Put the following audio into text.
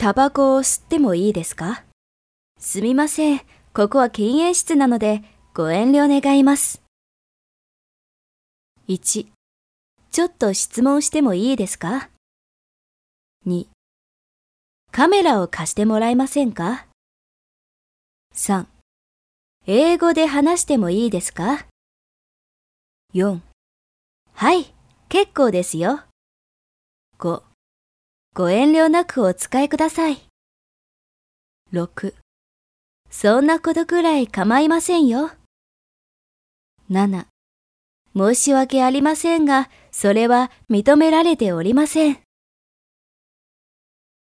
タバコを吸ってもいいですか？すみません。ここは禁煙室なのでご遠慮願います。1、ちょっと質問してもいいですか ?2、カメラを貸してもらえませんか ?3、英語で話してもいいですか ?4、はい、結構ですよ。5、ご遠慮なくお使いください。6、そんなことくらい構いませんよ。7、申し訳ありませんが、それは認められておりません。